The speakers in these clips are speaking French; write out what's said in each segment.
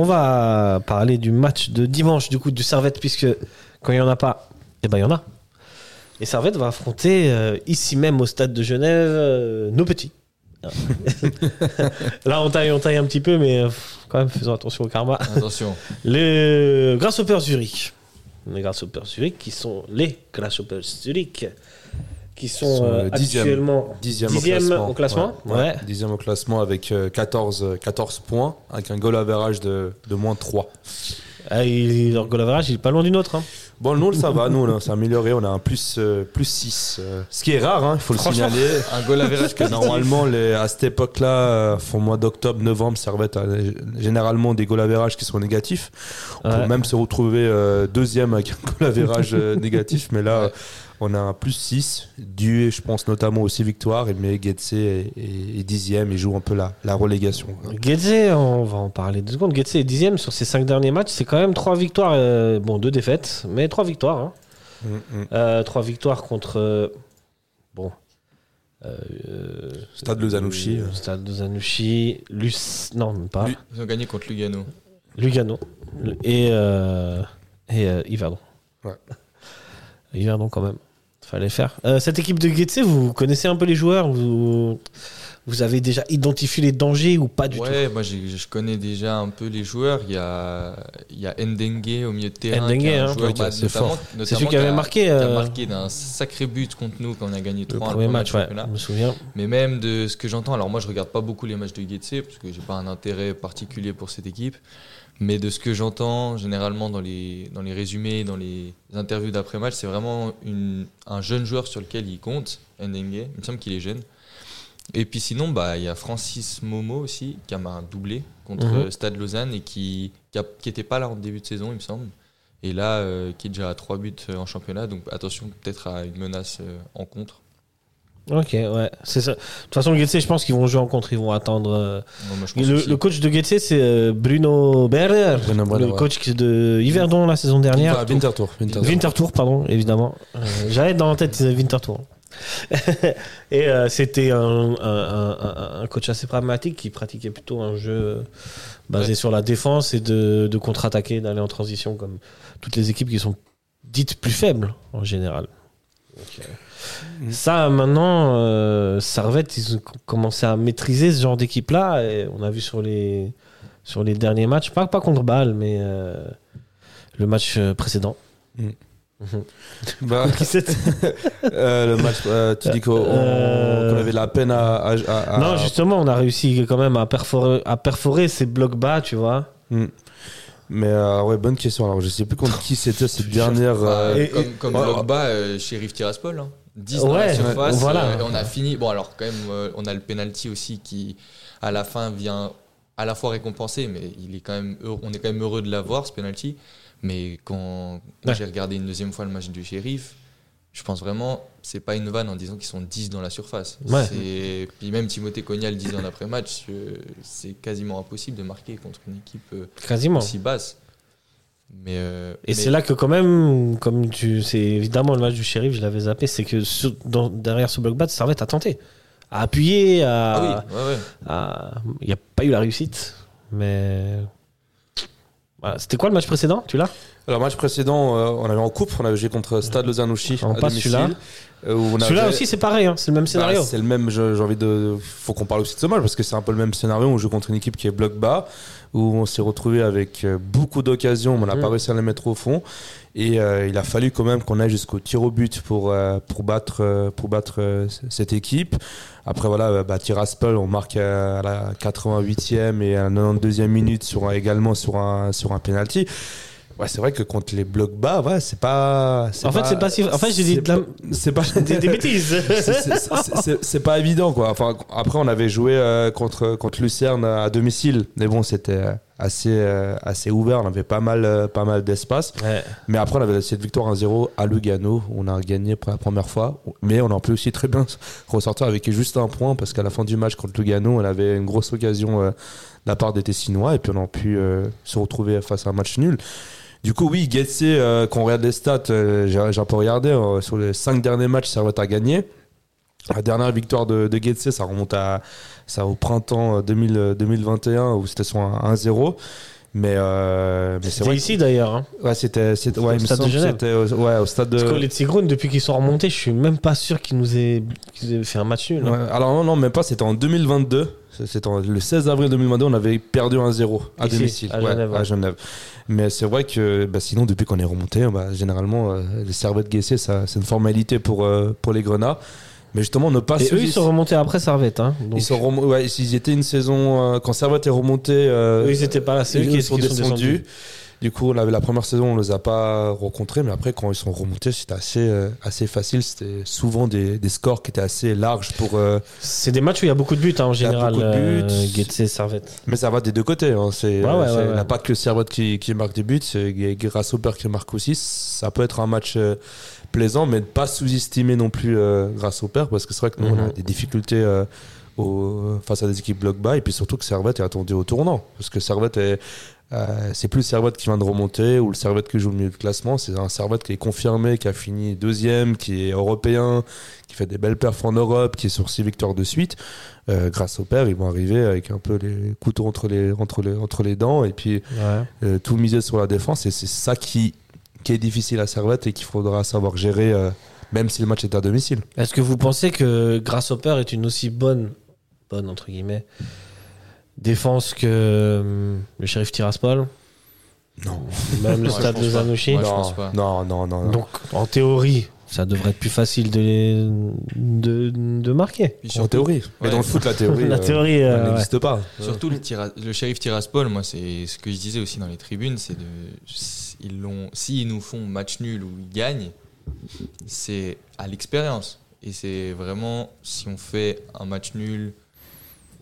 On va parler du match de dimanche, du coup, du Servette, puisque quand il n'y en a pas, eh ben il y en a. Et Servette va affronter euh, ici même au stade de Genève euh, nos petits. Là, on taille, on taille un petit peu, mais euh, quand même, faisons attention au karma. Attention. Les Grasshoppers Zurich. Les Grasshoppers Zurich, qui sont les Grasshoppers Zurich, qui sont, sont, euh, dixième. actuellement Dixième, dixième au classement. au classement. Ouais. Dixième au classement avec euh, 14, euh, 14 points, avec un goal average de, de moins 3. Ah, il- leur goal average, il est pas loin du nôtre. hein. Bon, nous, ça va, nous, on s'est amélioré, on a un plus, euh, plus 6. euh, ce qui est rare, hein, il faut le signaler. Un goal average Que normalement, les, à cette époque-là, euh, au mois d'octobre, novembre, Servette a euh, généralement des goal average qui sont négatifs. On Ouais. peut même se retrouver euh, deuxième avec un goal average euh, négatif, mais là, Ouais. on a un plus 6, dû, je pense, notamment aux 6 victoires, et mais Getse est, est- est dixième et joue un peu la, la relégation. Getse, on va en parler deux secondes. Getse est dixième sur ses cinq derniers matchs. C'est quand même trois victoires, euh, bon, deux défaites, mais trois victoires. hein. Mm, mm. Euh, trois victoires contre. euh, bon. euh, Stade Lozanouchi. euh, Stade de Zanouchi. Luc... Non, même pas. Lu- Ils ont gagné contre Lugano. Lugano. Et, euh, et euh, Yverdon. Ouais. Yverdon, quand même. Fallait faire. Euh, cette équipe de Getse, vous connaissez un peu les joueurs vous, vous avez déjà identifié les dangers ou pas du tout Ouais, moi je connais déjà un peu les joueurs. Il y a, il y a Ndengue au milieu de terrain. Ndengue, hein. bah, notamment- fort. C'est celui qui avait a- marqué, qui a euh, marqué d'un sacré but contre nous quand on a gagné 3 le premier match, ouais, je me souviens. Mais même de ce que j'entends, alors moi je regarde pas beaucoup les matchs de Getse parce que j'ai pas un intérêt particulier pour cette équipe. Mais de ce que j'entends généralement dans les, dans les résumés, dans les interviews d'après-match, c'est vraiment une, un jeune joueur sur lequel il compte, Ndengue. Il me semble qu'il est jeune. Et puis sinon, bah, il y a Francis Momo aussi, qui a un doublé contre Mhm. euh, Stade Lausanne et qui n'était pas là en début de saison, il me semble. Et là, euh, qui est déjà à 3 buts euh, en championnat. Donc attention peut-être à une menace euh, en contre. Ok, ouais, c'est ça. De toute façon, Getse, je pense qu'ils vont jouer en contre, ils vont attendre. euh, moi, je Le, coach de Getse, c'est Bruno Berner, Bruno Berner, le ouais. coach de Yverdon la saison dernière. Winterthur. Winterthur. Winterthur, pardon, évidemment. J'avais dans la tête Winterthur. Et euh, c'était un, un- un- un- un coach assez pragmatique qui pratiquait plutôt un jeu basé Ouais. sur la défense et de, de contre-attaquer, d'aller en transition comme toutes les équipes qui sont dites plus faibles en général. Donc, euh, Mm. Ça, maintenant, euh, Servette, ils ont commencé à maîtriser ce genre d'équipe-là. On a vu sur les, sur les derniers matchs, pas, pas contre Bâle, mais euh, le match euh, précédent. Mm. Bah, Qui c'était euh, le match, euh, tu dis qu'on Euh, qu'on avait la peine à. à- à- à- Non, justement, on a réussi quand même à perforer, à perforer ces blocs bas, tu vois. Hmm. Mais euh, ouais, bonne question. Alors, je sais plus contre qui c'était cette dernière. Bah, euh, Et- comme et- comme Ouais, Drogba, euh, Sheriff Tiraspol. Hein. 10 dans Ouais, la surface. voilà. euh, et on a fini. Bon, alors, quand même, euh, on a le penalty aussi qui, à la fin, vient à la fois récompensé, mais il est quand même heureux- on est quand même heureux de l'avoir, ce penalty. Mais quand Ouais. j'ai regardé une deuxième fois le match du Sheriff, je pense vraiment, c'est pas une vanne en disant qu'ils sont 10 dans la surface. Ouais. C'est- Puis même Timothée Cogna le disait en après-match, euh, c'est quasiment impossible de marquer contre une équipe euh, Quasiment. aussi basse. Mais, euh, Et mais- c'est là que quand même, comme tu, c'est évidemment le match du shérif, je l'avais zappé, c'est que sur- dans- derrière ce bloc bas, Servette a tenté, à appuyer, à, Ah oui, ouais, ouais. à- il n'y a pas eu la réussite, mais voilà. C'était quoi le match précédent Tu l'as Alors, match précédent, euh, on avait en coupe, on avait joué contre Stade Lozanouchi. On à passe celui-là. euh, on Celui-là aussi, c'est pareil, hein, c'est le même Bah, scénario. c'est le même, j'ai envie de. Faut qu'on parle aussi de ce match parce que c'est un peu le même scénario. On joue contre une équipe qui est bloc bas, où on s'est retrouvé avec euh, beaucoup d'occasions, mais on n'a Mm. pas réussi à les mettre au fond. Et euh, il a fallu quand même qu'on aille jusqu'au tir au but pour, euh, pour battre, euh, pour battre cette équipe. Après, voilà, bah, Tiraspol, on marque à la 88e et à la 92e minute sur, également sur un, sur un penalty. Ouais, c'est vrai que contre les blocs bas, ouais, c'est pas. En fait, c'est pas si- en fait, j'ai dit de la- C'est pas. Des, des bêtises. C'est- pas évident quoi. Enfin après on avait joué euh, contre contre Lucerne à domicile, mais bon c'était assez euh, assez ouvert, on avait pas mal euh, pas mal d'espace. Ouais. Mais après on avait cette victoire 1-0 à Lugano, on a gagné pour la première fois, mais on a pu aussi très bien ressortir avec juste un point parce qu'à la fin du match contre Lugano, on avait une grosse occasion euh, de la part des Tessinois et puis on a pu se retrouver face à un match nul. Du coup, oui, Getse, quand on regarde les stats, j'ai un peu regardé, sur les cinq derniers matchs, Servette a gagné. La dernière victoire de, de Getse, ça remonte à, ça au printemps euh, 2000, euh, 2021 où c'était un 1-0. Mais, euh, mais C'était vrai. ici d'ailleurs. Hein. Ouais, c'était, Au ouais, me stade de Genève. au, ouais, au stade de. Parce que les Tigrons, depuis qu'ils sont remontés, je suis même pas sûr qu'ils nous aient, fait un match nul. hein. Ouais, alors non, non, même pas, c'était en 2022. C'était le 16 avril 2022, on avait perdu 1-0 à Ici, domicile. à Genève, ouais. à Genève. Mais c'est vrai que bah, sinon, depuis qu'on est remonté, bah, généralement, euh, les servettes Guessé, ça, c'est une formalité pour, euh, pour les Grenats. Mais justement, ne pas Et eux, ils sont remontés après Servette. Hein. Donc, Ils sont remo- ouais, s'ils étaient une saison euh, quand Servette est remonté. euh, eux, ils étaient pas là. C'est eux ils qui, sont qui sont descendus. Du coup, on avait la première saison, on les a pas rencontrés, mais après, quand ils sont remontés, c'était assez, euh, assez facile. C'était souvent des, des scores qui étaient assez larges pour. euh, C'est des matchs où il y a beaucoup de buts hein, en Il y a général. beaucoup de buts. euh, Getse, Servette. Mais ça va des deux côtés. Hein. C'est, Ouais, ouais, ouais, Il n'y a ouais. pas que Servette qui, qui marque des buts, c'est Grasshopper qui marque aussi. Ça peut être un match euh, plaisant, mais ne pas sous-estimer non plus euh, Grasshopper, parce que c'est vrai que nous, on a Mhm. des difficultés au- face à des équipes bloc bas, et puis surtout que Servette est attendu au tournant. Parce que Servette est. euh, c'est plus le Servette qui vient de remonter ou le Servette qui joue le milieu de classement. C'est un Servette qui est confirmé, qui a fini deuxième, qui est européen, qui fait des belles perfs en Europe, qui est sur six victoires de suite. Euh, grâce au père, ils vont arriver avec un peu les couteaux entre les, entre les, entre les dents et puis Ouais. euh, tout miser sur la défense. Et c'est ça qui, qui est difficile à Servette et qu'il faudra savoir gérer, euh, même si le match est à domicile. Est-ce que vous pensez que Grasshopper est une aussi bonne, bonne entre guillemets, défense que hum, le shérif Tiraspol Non. Même le stade de je non, non, non, non, non. Donc, en théorie, ça devrait être plus facile de, les- de, de marquer. En théorie. Mais ouais. dans le foot, la théorie, La euh, théorie, elle euh, ouais. n'existe pas. Surtout le, tira- le shérif Tiraspol, moi, c'est ce que je disais aussi dans les tribunes, c'est de. Ils l'ont, s'ils nous font match nul ou ils gagnent, c'est à l'expérience. Et c'est vraiment, si on fait un match nul,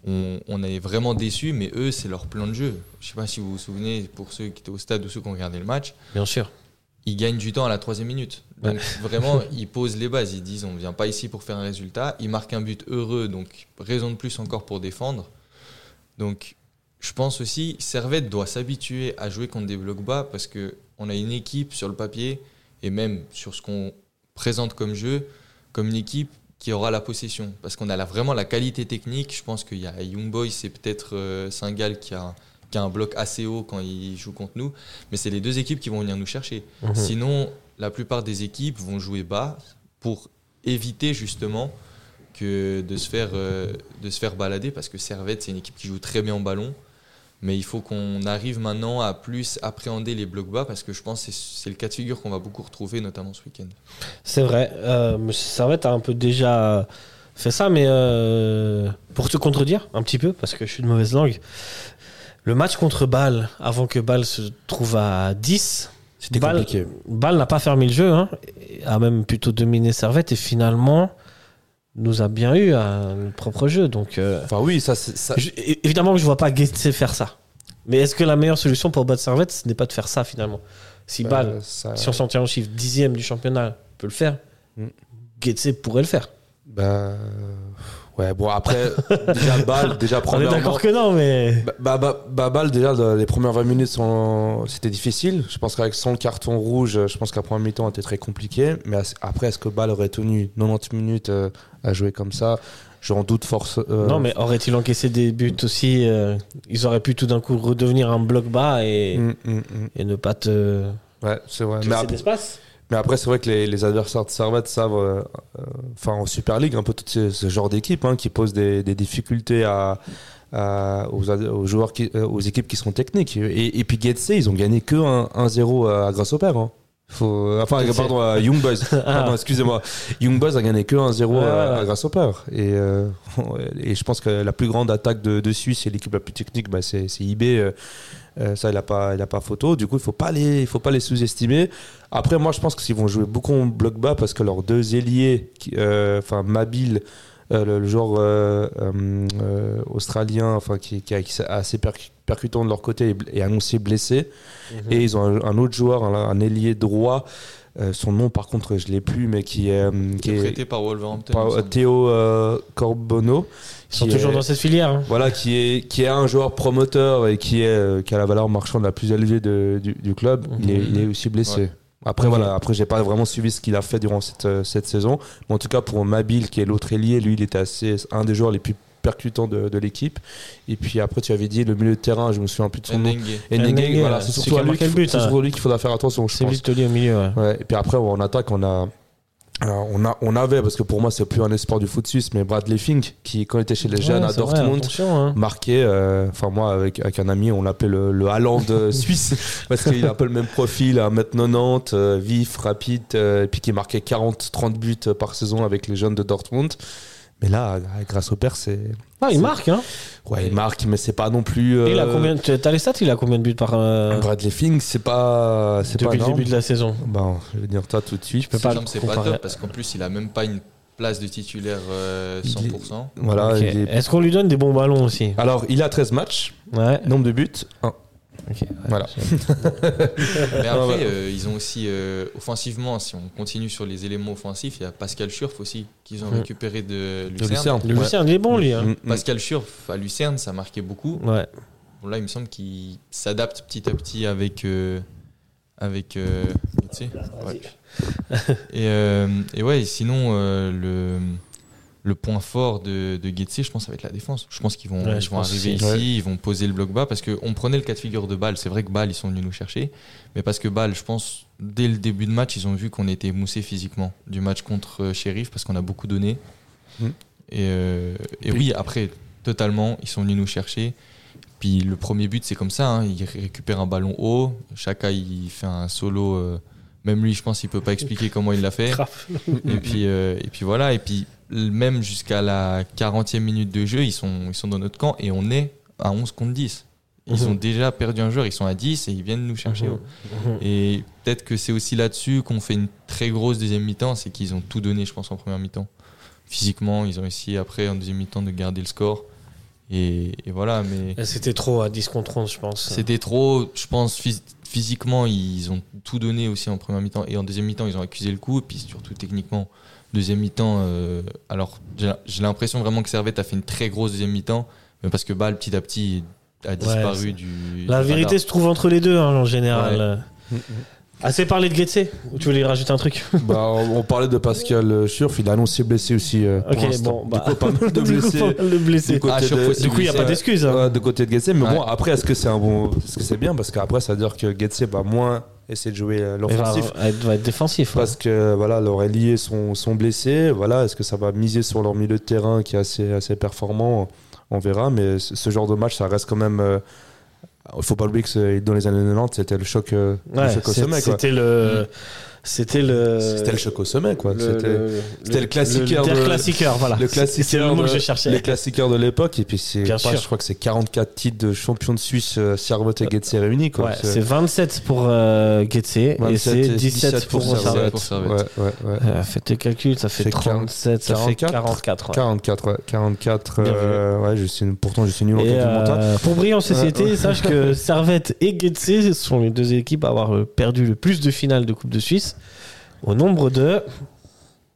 on, on est vraiment déçu, mais eux, c'est leur plan de jeu. Je sais pas si vous vous souvenez, pour ceux qui étaient au stade ou ceux qui ont regardé le match, Bien sûr. ils gagnent du temps à la troisième minute. Donc vraiment, ils posent les bases. Ils disent on vient pas ici pour faire un résultat. Ils marquent un but heureux, donc raison de plus encore pour défendre. Donc je pense aussi Servette doit s'habituer à jouer contre des blocs bas parce que on a une équipe sur le papier et même sur ce qu'on présente comme jeu, comme une équipe qui aura la possession. Parce qu'on a la- vraiment la qualité technique. Je pense qu'il y a Young Boys, c'est peut-être euh, Saint-Gall qui a, qui a un bloc assez haut quand il joue contre nous. Mais c'est les deux équipes qui vont venir nous chercher. Mhm. Sinon, la plupart des équipes vont jouer bas pour éviter justement que de se faire, euh, de se faire balader parce que Servette, c'est une équipe qui joue très bien au ballon. Mais il faut qu'on arrive maintenant à plus appréhender les blocs bas parce que je pense que c'est le cas de figure qu'on va beaucoup retrouver, notamment ce week-end. C'est vrai. Euh, M. Servette a un peu déjà fait ça, mais euh, pour te contredire un petit peu, parce que je suis de mauvaise langue, le match contre Bâle, avant que Bâle se trouve à 10, C'était Bâle, compliqué. Bâle n'a pas fermé le jeu, hein, a même plutôt dominé Servette, et finalement nous a bien eu à notre propre jeu. Donc, euh, Enfin, oui, ça, ça, je- évidemment que je vois pas Getse faire ça. Mais est-ce que la meilleure solution pour battre Servette, ce n'est pas de faire ça finalement? Si Bâle, ça- si on s'en tient au chiffre dixième du championnat, peut le faire, Mm. Pourrait le faire. bah, ouais, bon, après, déjà, balle, déjà, On est premièrement. d'accord que non, mais. Bah, bah, bah, bah, Bâle, déjà, le- les premières 20 minutes, sont- c'était difficile. Je pense qu'avec sans le carton rouge, je pense qu'à première mi-temps était très compliqué. Mais après, est-ce que Bâle aurait tenu 90 minutes euh, à jouer comme ça? J'en doute force. euh, Non, mais aurait-il encaissé des buts aussi euh, Ils auraient pu tout d'un coup redevenir un bloc bas et, hum, hum, hum. et ne pas te. Ouais, c'est vrai. Mais, laisser ap- d'espace? Mais après, c'est vrai que les, les adversaires de Servette savent, euh, euh, enfin en Super League, un peu tout ce, ce genre d'équipe hein, qui pose des, des difficultés à, à- aux, joueurs, qui, euh, aux équipes qui sont techniques. Et, et puis Getse, ils ont gagné que 1-0 à Grasshopper. Hein. Faut, enfin, pardon, à Young Boys. Pardon, excusez-moi. Young Boys a gagné que 1-0 Ouais, à, à Grasshopper. Et, euh, et je pense que la plus grande attaque de, de Suisse et l'équipe la plus technique, bah, c'est c'est IB. Euh, ça, il n'a pas, il a pas photo. Du coup, il ne faut pas les, il faut pas les sous-estimer. Après, moi, je pense qu'ils vont jouer beaucoup en bloc bas parce que leurs deux ailiers, euh, enfin, Mabil, euh, le, le joueur euh, australien, enfin, qui, qui est qui est assez percu- percutant de leur côté, est, annoncé blessé. Mhm. Et ils ont un, un autre joueur, un, un ailier droit. Euh, son nom, par contre, je l'ai plus, mais qui est, euh, qui est est prêté par Wolverhampton. par-. Théo euh, Corbono. Ils sont toujours est- dans cette filière. hein. voilà, qui est, qui est un joueur promoteur et qui, est, euh, qui a la valeur marchande la plus élevée de- du, du club. Il, est, Mhm. il est aussi blessé. Ouais. Après, voilà, après, j'ai pas vraiment suivi ce qu'il a fait durant cette, euh, cette saison. Mais en tout cas, pour Mabil, qui est l'autre ailier, lui, il était assez, un des joueurs les plus percutant de, de l'équipe. Et puis après, tu avais dit le milieu de terrain, je me souviens plus de son nom. Nengue, voilà, c'est surtout à lui qu'il hein. à lui faudra faire attention, je C'est pense. vite au milieu. Ouais. Ouais, et puis après, en attaque, on a. alors, on, a, on avait, parce que pour moi, c'est plus un espoir du foot suisse, mais Bradley Fink, qui, quand il était chez les jeunes Ouais, à vrai, Dortmund, attention, hein. marqué, euh, enfin moi avec, avec un ami, on l'appelle le, le Haaland euh, suisse, parce qu'il a un peu le même profil, 1m90, euh, vif, rapide, euh, et puis qui marquait 40-30 buts euh, par saison avec les jeunes de Dortmund. Mais là, euh, grâce au père, c'est... Ah, il marque, hein. Ouais, il marque, mais c'est pas non plus... Et il a euh, combien tu- T'as les stats Il a combien de buts par. euh, Bradley Fink, c'est pas... C'est pas depuis le énorme. début de la saison Bon, je vais dire ça tout de suite. peux pas c'est pas top parce qu'en plus, il a même pas une place de titulaire euh, Il est- 100%. Voilà, Ok. il est- Est-ce qu'on lui donne des bons ballons aussi? Alors, il a 13 matchs, Ouais. nombre de buts, 1. Ok. Voilà. Mais après, euh, ils ont aussi, euh, offensivement, si on continue sur les éléments offensifs, il y a Pascal Schurf aussi, qu'ils ont Mm. récupéré de De Lucerne. Lucerne. Le Ouais. Lucien, il est bon, lui. Hein. Mm, mm. Pascal Schurf à Lucerne, ça marquait beaucoup. Ouais. Bon, là, il me semble qu'il s'adapte petit à petit avec. euh, avec euh, tu sais, ouais. et, euh, et ouais, sinon, euh, le, le point fort de, de Getse, je pense, ça va être la défense. Je pense qu'ils vont, Ouais, ils je vont arriver ici, Ouais. ils vont poser le bloc bas parce qu'on prenait le cas de figure de Bâle. C'est vrai que Bâle, ils sont venus nous chercher. Mais parce que Bâle, je pense, dès le début de match, ils ont vu qu'on était moussé physiquement du match contre euh, Sheriff parce qu'on a beaucoup donné. Mm. Et, euh, et oui, après, totalement, ils sont venus nous chercher. Puis le premier but, c'est comme ça. hein, il récupère un ballon haut. Chaka, il fait un solo. euh, même lui, je pense, il peut pas expliquer comment il l'a fait. Et puis, euh, et puis voilà. Et puis, même jusqu'à la 40e minute de jeu, ils sont, ils sont dans notre camp et on est à 11 contre 10. Ils Mhm. ont déjà perdu un joueur, ils sont à 10 et ils viennent nous chercher. Mhm. Mhm. Et peut-être que c'est aussi là-dessus qu'on fait une très grosse deuxième mi-temps, c'est qu'ils ont tout donné, je pense, en première mi-temps. Physiquement, ils ont essayé après, en deuxième mi-temps, de garder le score. Et, et voilà, mais C'était trop à 10 contre 11, je pense. c'était trop, je pense, phys- physiquement, ils ont tout donné aussi en première mi-temps. Et en deuxième mi-temps, ils ont accusé le coup. Et puis surtout, techniquement, deuxième mi-temps, euh, alors j'ai l'impression vraiment que Servette a fait une très grosse deuxième mi-temps, mais parce que Bâle, petit à petit, a disparu du. La du vérité radar. se trouve entre les deux, hein, en général. Assez parlé de Getse Ou tu voulais rajouter un truc? Bah, on on parlait de Pascal Schurf, il a annoncé blessé aussi. euh, pour Ok, bon. Bah, Du coup, pas mal de blessés. Du Ah, Du coup, il n'y a pas d'excuse. hein. De côté de Getse. Mais Ouais. bon, après, est-ce que c'est un bon. Est-ce que c'est bien? Parce qu'après, ça veut dire que Getse va moins essayer de jouer euh, l'offensif. il va être défensif. Parce que voilà, leurs ailiers sont, sont blessés. Voilà, est-ce que ça va miser sur leur milieu de terrain qui est assez, assez performant? On verra. Mais ce genre de match, ça reste quand même. euh, Il faut pas oublier que dans les années 90, c'était le choc, euh, le Ouais, choc au sommet. quoi. C'était le. C'était le. C'était le choc au sommet, quoi. le- C'était le- c'était le classiqueur der de- classiqueur, voilà. le classiqueur. Le mot que je cherchais. Les classiqueurs de l'époque. Et puis, c'est Bien quoi, sûr. je crois que c'est 44 titres de champion de Suisse, euh, Servette et Getse réunis. Quoi. Ouais, c'est 27 pour euh, Getse et 27 c'est 17 pour Servette. Servette. Pour Servette. Ouais, ouais, ouais. Euh, faites tes calculs, ça fait C'est 37, ça fait 44, 44. ouais. 44, ouais. 44. Bien euh, ouais, je suis, pourtant, je suis nul en du montant. euh, pour briller en société, Ouais, ouais. sache que Servette et Getse sont les deux équipes à avoir euh, perdu le plus de finales de Coupe de Suisse. Au nombre de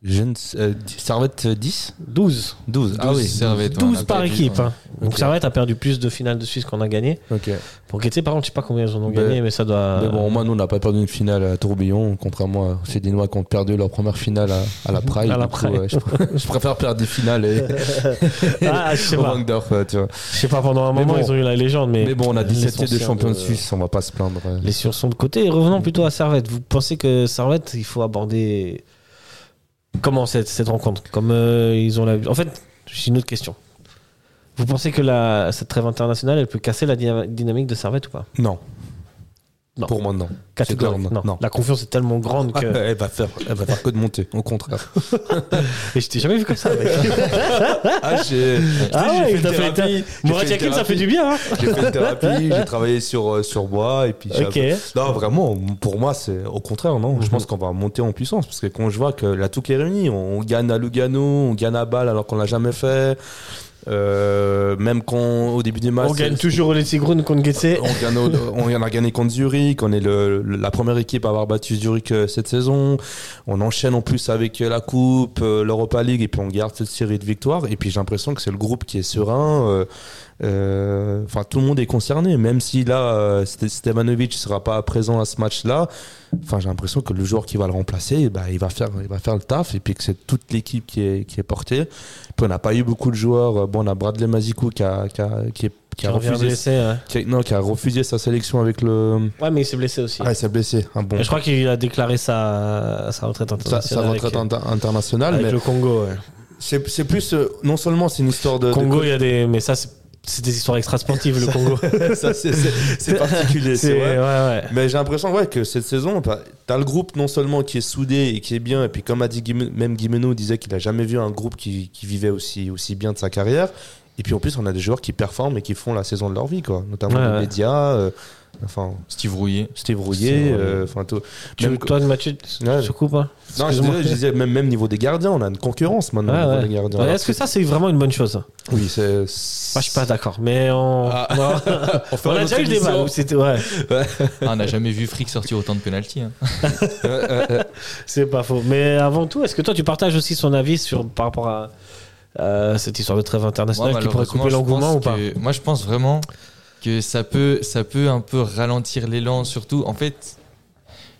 Je ne sais- euh, Servette euh, 10 12. 12. Ah 12 oui. Servette, ouais, 12 on a par équipe. hein. Donc. Servette a perdu plus de finales de Suisse qu'on a gagné. Ok. Pour Getse, par contre, je sais pas combien ils en ont Ben, gagné, mais ça doit. Mais bon, au moins, nous, on n'a pas perdu une finale à Tourbillon, contrairement à ces Dinois qui ont perdu leur première finale à, à la Praille. À la Du coup, Praille. ouais, je, pr- je préfère perdre des finales et, ah, je sais au pas. Euh, tu vois. Je sais pas, pendant un moment, bon. ils ont eu la légende, mais. Mais bon, on a 17 laissons titres de champion de Suisse, on va pas se plaindre. Les sur sont de côté. Et revenons plutôt à Servette. Vous pensez que Servette, il faut aborder comment cette, cette rencontre Comme euh, ils ont la. En fait, j'ai une autre question. Vous pensez que la, cette trêve internationale, elle peut casser la dyna- dynamique de Servette ou pas? Non. Non. Pour moi, non. Catégorique, non. La confiance est tellement grande que. elle, va faire, elle va faire que de monter, au contraire. Mais je t'ai jamais vu comme ça, mec. Ah, j'ai ah ouais, fait t'as fait. thérapie, Mourad Yakin, ça fait du bien. hein j'ai fait une thérapie, j'ai travaillé sur, euh, sur bois, et puis j'ai- ok. Non, vraiment, pour moi, c'est au contraire, non. Je Mhm. pense qu'on va monter en puissance parce que quand je vois que la tout est réunie, on, on gagne à Lugano, on gagne à Bâle alors qu'on l'a jamais fait. Euh, même quand au début du match, On gagne toujours au Letzigrun contre Getse. on, gagne on en a gagné contre Zurich, on est le, la première équipe à avoir battu Zurich euh, cette saison. On enchaîne en plus avec euh, la Coupe, euh, l'Europa League, et puis on garde cette série de victoires. Et puis j'ai l'impression que c'est le groupe qui est serein. Euh, Euh, Enfin, tout le monde est concerné, même si là, euh, Ste- Stevanovic sera pas présent à ce match-là. Enfin, j'ai l'impression que le joueur qui va le remplacer, bah, il va faire, il va faire le taf, et puis que c'est toute l'équipe qui est, qui est portée. Puis on n'a pas eu beaucoup de joueurs. Bon, on a Bradley Mazikou qui a, qui a, qui est- qui Qui a refusé, blessé. Ouais. qui a- non, qui a refusé sa sélection avec le. Ouais, mais il s'est blessé aussi. Ah, il s'est blessé. Un bon. Je crois qu'il a déclaré sa, sa retraite internationale. sa retraite avec, inter- internationale, avec mais le Congo. ouais. c'est plus. euh, non seulement c'est une histoire de. de Congo, il y a des. Mais ça, c'est c'est des histoires extra-sportives, le Congo. ça, c'est- particulier. Ouais, ouais. Mais j'ai l'impression ouais, que cette saison, bah, t'as le groupe non seulement qui est soudé et qui est bien, et puis comme a dit même Guimeno disait qu'il a jamais vu un groupe qui, qui vivait aussi, aussi bien de sa carrière. Et puis en plus, on a des joueurs qui performent et qui font la saison de leur vie, quoi. Notamment les médias, euh, enfin Steve Rouillet. Steve Rouillet, euh, enfin Même- toi, Mathieu, tu Ouais. te coupes hein non, je disais, je disais même, même niveau des gardiens, on a une concurrence maintenant Ouais, au niveau ouais. des gardiens. Ouais, Alors Est-ce que ça, c'est vraiment une bonne chose Oui, c'est. Moi, je suis pas d'accord. Mais on, Ah. on, On a déjà eu le débat. où c'était- Ouais, Ah, on n'a jamais vu Frick sortir autant de pénalty. Hein. c'est pas faux. Mais avant tout, est-ce que toi, tu partages aussi son avis sur, par rapport à euh, cette histoire de trêve internationale qui pourrait couper l'engouement ou pas que- Moi, je pense vraiment que ça peut, ça peut un peu ralentir l'élan. Surtout, en fait,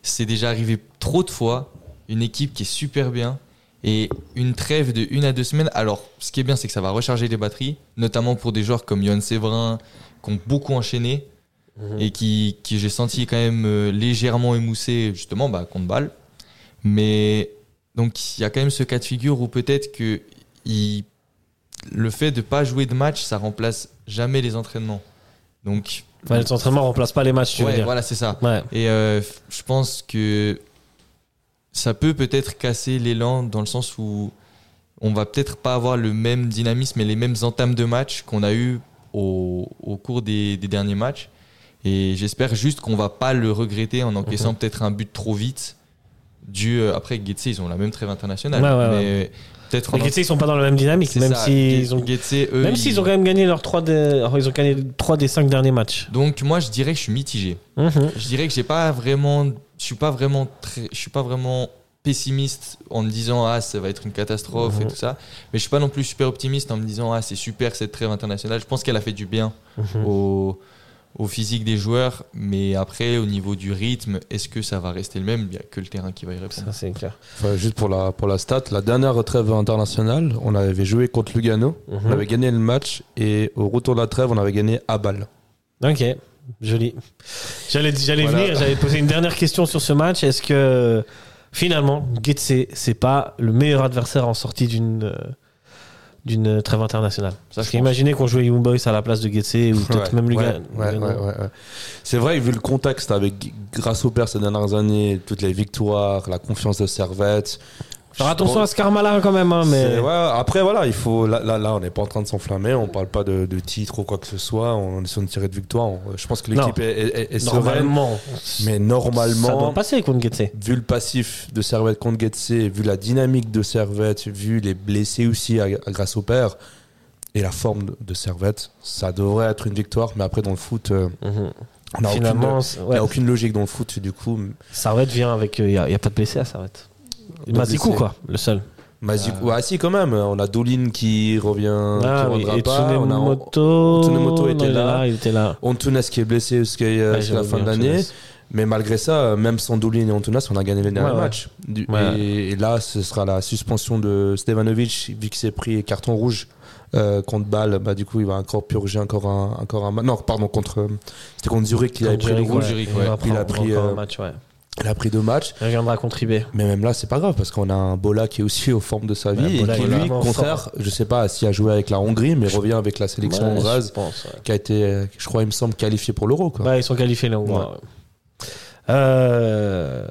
c'est déjà arrivé trop de fois. Une équipe qui est super bien et une trêve de une à deux semaines. Alors, ce qui est bien, c'est que ça va recharger les batteries, notamment pour des joueurs comme Yann Séverin, qui ont beaucoup enchaîné Mhm. et qui, qui j'ai senti quand même euh, légèrement émoussé, justement, bah, contre balle. Mais donc, il y a quand même ce cas de figure où peut-être que il- le fait de pas jouer de match, ça remplace jamais les entraînements. Donc, Enfin, les entraînements remplacent pas les matchs, tu veux ouais, dire. voilà, c'est ça. Ouais. Et euh, je pense que ça peut peut-être casser l'élan dans le sens où on va peut-être pas avoir le même dynamisme et les mêmes entames de match qu'on a eu au, au cours des, des derniers matchs. Et j'espère juste qu'on va pas le regretter en encaissant Mhm. peut-être un but trop vite. Dû, euh, après, Getse, ils ont la même trêve internationale. Ouais, ouais, mais peut-être Les Getse, ils sont pas dans la même dynamique, même s'ils ont, Getse, eux, même ils- ont quand même gagné leurs trois des, alors, ils ont gagné trois des cinq derniers matchs. Donc moi, je dirais que je suis mitigé. Mhm. Je dirais que j'ai pas vraiment, je suis pas vraiment très, je suis pas vraiment pessimiste en me disant ah ça va être une catastrophe et Mhm. tout ça, mais je suis pas non plus super optimiste en me disant ah c'est super cette trêve internationale. Je pense qu'elle a fait du bien Mhm. au, au physique des joueurs, mais après au niveau du rythme, est-ce que ça va rester le même? Il y a que le terrain qui va y répondre. Ça, c'est clair. Enfin, juste pour la, pour la stat, la dernière trêve internationale, on avait joué contre Lugano, Mhm. on avait gagné le match, et au retour de la trêve, on avait gagné à balle. Ok, joli. J'allais, j'allais Voilà. venir, j'allais poser une dernière question sur ce match. Est-ce que finalement, Getse, c'est pas le meilleur adversaire en sortie d'une euh, d'une trêve internationale Parce qu'imaginez qu'on jouait Young Boys à la place de Getse ou peut-être Ouais, même ouais, ouais. C'est vrai, vu le contexte avec grâce au père ces dernières années, toutes les victoires, la confiance de Servette. Faire attention à ce karma-là quand même, hein, mais ouais, après, voilà, il faut. Là, là, là, on n'est pas en train de s'enflammer, on parle pas de, de titre ou quoi que ce soit, on est sur une tirée de victoire. On- je pense que l'équipe est, est- est- est sereine, normalement, mais ça doit normalement, passer contre Getse. vu le passif de Servette contre Getse, vu la dynamique de Servette, vu les blessés aussi à, à grâce au père et la forme de, de Servette, ça devrait être une victoire. Mais après, dans le foot, euh, on n'a aucune, Finalement, il c'est- y ouais, a aucune logique dans le foot. Du coup, Sarvette vient avec. Il n'y a, pas de blessé à Sarvette. Mazikou, blessés. quoi, le seul. Mazik, Euh. ouais, si, quand même. On a Dolin qui revient, Ah qui oui, reviendra et pas. On a Tsunemoto. Tsunemoto était non, là. Il était là. Antunes qui est blessé jusqu'à euh, la fin de l'année. Mais malgré ça, euh, même sans Dolin et Antunes, on a gagné les derniers Ouais, matchs. Ouais. Et, et là, ce sera la suspension de Stevanovic, vu qu'il s'est pris carton rouge euh, contre Bâle. Bah, du coup, il va encore purger encore un, encore un ma- Non, pardon, contre. C'était contre Zurich qu'il avait pris le rouge. ouais. Zurich, Il a pris, euh, un match, ouais. Il a pris deux matchs. Il reviendra contribuer. Mais même là, c'est pas grave parce qu'on a un Bola qui est aussi aux formes de sa Ouais, vie Bola et qui, lui, contraire, je sais pas s'il a joué avec la Hongrie, mais revient avec la sélection Ouais, hongroise je pense, ouais. qui a été, je crois, il me semble, qualifié pour l'Euro. Ouais, ils sont qualifiés les Hongrois. Euh,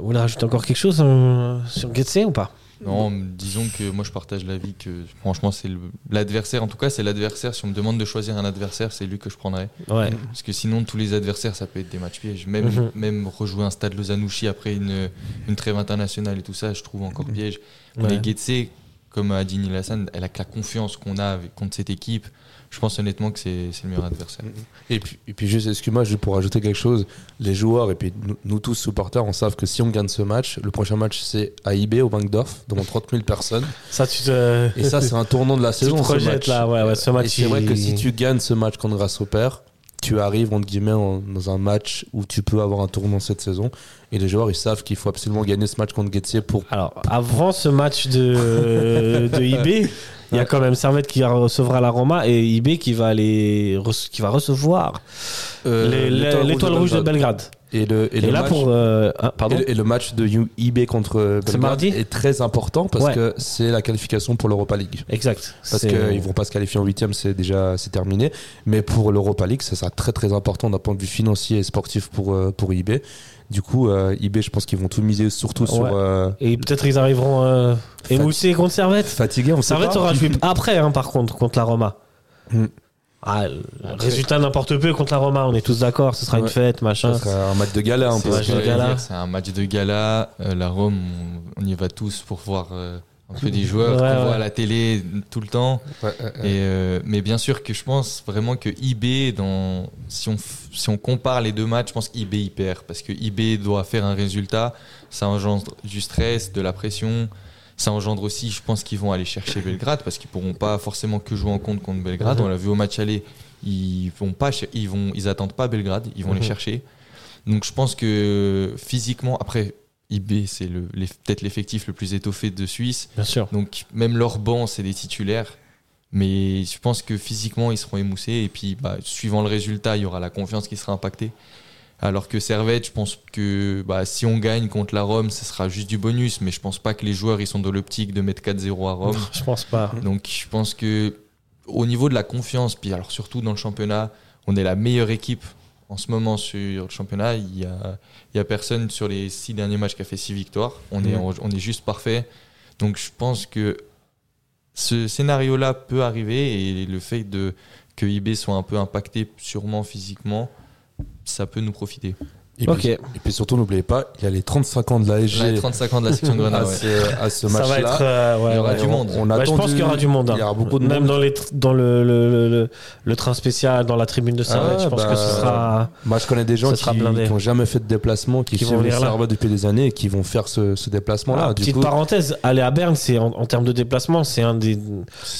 vous voulez rajouter encore quelque chose euh, sur Getse ou pas? Non, disons que moi je partage l'avis que franchement c'est l'adversaire, en tout cas c'est l'adversaire, si on me demande de choisir un adversaire, c'est lui que je prendrais. Ouais. Parce que sinon tous les adversaires ça peut être des matchs pièges. Même, Mhm. même rejouer un stade Lozanouchi après une, une trêve internationale et tout ça, je trouve encore piège. Ouais. Mais Getse, comme a dit Neil Hassan, avec la confiance qu'on a avec- contre cette équipe, je pense honnêtement que c'est c'est le meilleur adversaire. Et puis, et puis juste, excuse-moi, juste pour ajouter quelque chose, les joueurs et puis nous, nous tous supporters, on savent que si on gagne ce match, le prochain match c'est à IB au Bankdorf, devant 30 000 personnes. Ça, tu te. Et ça, c'est un tournant de la Tu saison. ce match. là, ouais, ouais, ce match, Et c'est vrai que si tu gagnes ce match contre Grâce au Père, tu arrives entre guillemets en- dans un match où tu peux avoir un tournant cette saison. Et les joueurs, ils savent qu'il faut absolument gagner ce match contre Gettier pour. Alors, avant ce match de, de IB, il y a quand même Servette qui recevra la Roma et IB qui va, aller qui va recevoir euh, l'étoile rouge de Belgrade. Et, le, et Et, le là, match- pour. euh, pardon Et le, et le match de IB contre Belgrade mardi est très important parce Ouais. que c'est la qualification pour l'Europa League. Exact. Parce qu'ils vont pas se qualifier en huitième, c'est déjà c'est terminé. Mais pour l'Europa League, ça sera très très important d'un point de vue financier et sportif pour, euh, pour IB. Du coup, euh, IB, je pense qu'ils vont tout miser surtout sur euh, Et peut-être ils arriveront euh, émoussés contre Servette. fatigué. On sait Servette pas. aura joué après, hein, par contre, contre la Roma. Hmm. Ah, le résultat n'importe peu contre la Roma, on est tous d'accord, ce sera une fête, machin. Sera un match de gala un C'est peu. ce C'est un match de gala. Euh, la Rome, on, on y va tous pour voir euh, un peu des joueurs Ouais, qu'on ouais. voit à la télé tout le temps. Ouais, ouais, ouais. Et, euh, mais bien sûr que je pense vraiment que IB, dans, si, on, si on compare les deux matchs, je pense qu'IB il perd. Parce que IB doit faire un résultat, ça engendre du stress, de la pression. Ça engendre aussi, je pense qu'ils vont aller chercher Belgrade parce qu'ils pourront pas forcément que jouer en compte contre Belgrade. On l'a vu au match aller, ils vont pas, ils vont, ils attendent pas Belgrade, ils vont les chercher. Donc je pense que physiquement, après IB c'est le, peut-être l'effectif le plus étoffé de Suisse. Bien sûr. Donc même leur banc, c'est des titulaires. Mais je pense que physiquement, ils seront émoussés. Et puis, bah, suivant le résultat, il y aura la confiance qui sera impactée. Alors que Servette, je pense que bah, si on gagne contre la Rome, ce sera juste du bonus. Mais je pense pas que les joueurs ils sont dans l'optique de mettre 4-0 à Rome. Je pense pas. Donc je pense que au niveau de la confiance, puis alors surtout dans le championnat, on est la meilleure équipe en ce moment sur le championnat. Il y a, il y a personne sur les six derniers matchs qui a fait six victoires. On, est, on est juste parfait. Donc je pense que ce scénario-là peut arriver et le fait de que IB soit un peu impacté sûrement physiquement, ça peut nous profiter. Et, puis, et puis surtout, n'oubliez pas, il y a les 35 ans de Là, l'ASG les 35 ans de la section de à, Grenade. ce, à ce Ça va être. match-là. euh, ouais, Il y aura ouais. du monde. On Bah, je pense qu'il y aura du monde. hein. Il y aura beaucoup de Même monde. dans, les, tr- dans le, le, le, le- le train spécial, dans la tribune de Servette, Ah, je pense bah, que ce sera. Moi, je connais des gens qui n'ont jamais fait de déplacement, qui, Qui vont venir là. Servette depuis des années et qui vont faire ce, ce déplacement-là. Ah, petite coup, parenthèse, aller à Berne, c'est en, en termes de déplacement, c'est un des,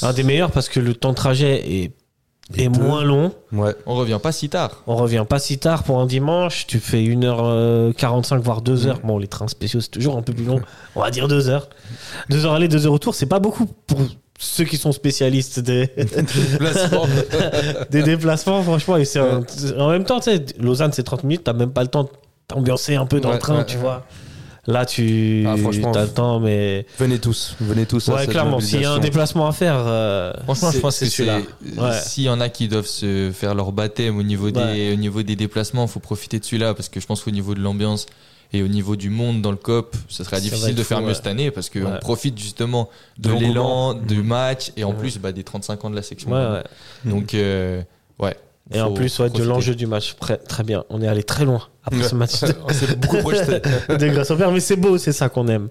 un des meilleurs parce que le temps de trajet est, est peu. moins long. ouais. On revient pas si tard. On revient pas si tard pour un dimanche. Tu fais 1h45, voire 2h. Mm. Bon, les trains spéciaux, c'est toujours un peu plus long. On va dire 2h. 2h aller, 2h retour, c'est pas beaucoup pour ceux qui sont spécialistes des, des déplacements, franchement. Et un- en même temps, tu sais, Lausanne, c'est 30 minutes. T'as même pas le temps de t'ambiancer un peu dans Ouais, le train, ouais, tu ouais. vois. Là, tu Ah, franchement, as le temps, mais. Venez tous, venez tous. à Ouais, clairement, s'il y a un déplacement à faire. euh, Franchement, je pense que c'est celui-là. c'est. Ouais. S'il y en a qui doivent se faire leur baptême au niveau des, Ouais. au niveau des déplacements, il faut profiter de celui-là parce que je pense qu'au niveau de l'ambiance et au niveau du monde dans le COP, ce sera Ça va difficile de faire fou, mieux ouais. cette année parce qu'on Ouais. profite justement de De l'élan, du Mhm. match et en Ouais. plus bah, des 35 ans de la section. ouais, ouais. Donc, euh, ouais. Et en plus, ouais, de l'enjeu du match. Très, très bien. On est allé très loin après ce match de, On s'est beaucoup projeté. de Grâce au Père, mais c'est beau, c'est ça qu'on aime.